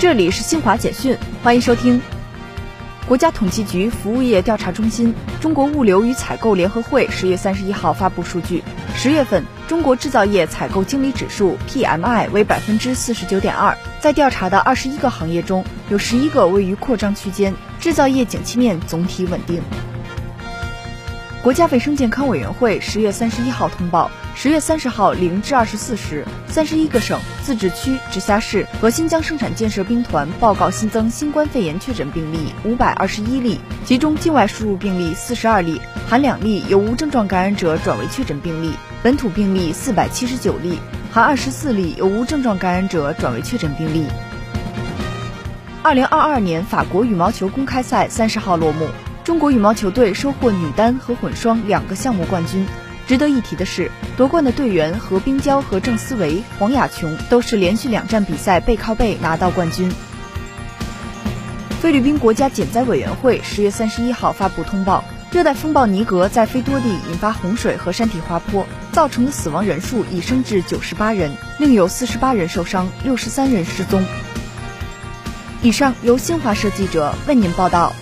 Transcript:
这里是新华简讯，欢迎收听。国家统计局服务业调查中心、中国物流与采购联合会十月三十一号发布数据，十月份中国制造业采购经理指数 PMI 为百分之四十九点二，在调查的二十一个行业中，有十一个位于扩张区间，制造业景气面总体稳定。国家卫生健康委员会十月三十一号通报，十月三十号零至二十四时，三十一个省、自治区、直辖市和新疆生产建设兵团报告新增新冠肺炎确诊病例五百二十一例，其中境外输入病例四十二例，含两例由无症状感染者转为确诊病例；本土病例四百七十九例，含二十四例由无症状感染者转为确诊病例。二零二二年法国羽毛球公开赛三十号落幕。中国羽毛球队收获女单和混双两个项目冠军。值得一提的是，夺冠的队员何冰娇和郑思维、黄雅琼都是连续两站比赛背靠背拿到冠军。菲律宾国家减灾委员会十月三十一号发布通报，热带风暴尼格在菲多地引发洪水和山体滑坡，造成的死亡人数已升至九十八人，另有四十八人受伤，六十三人失踪。以上由新华社记者为您报道。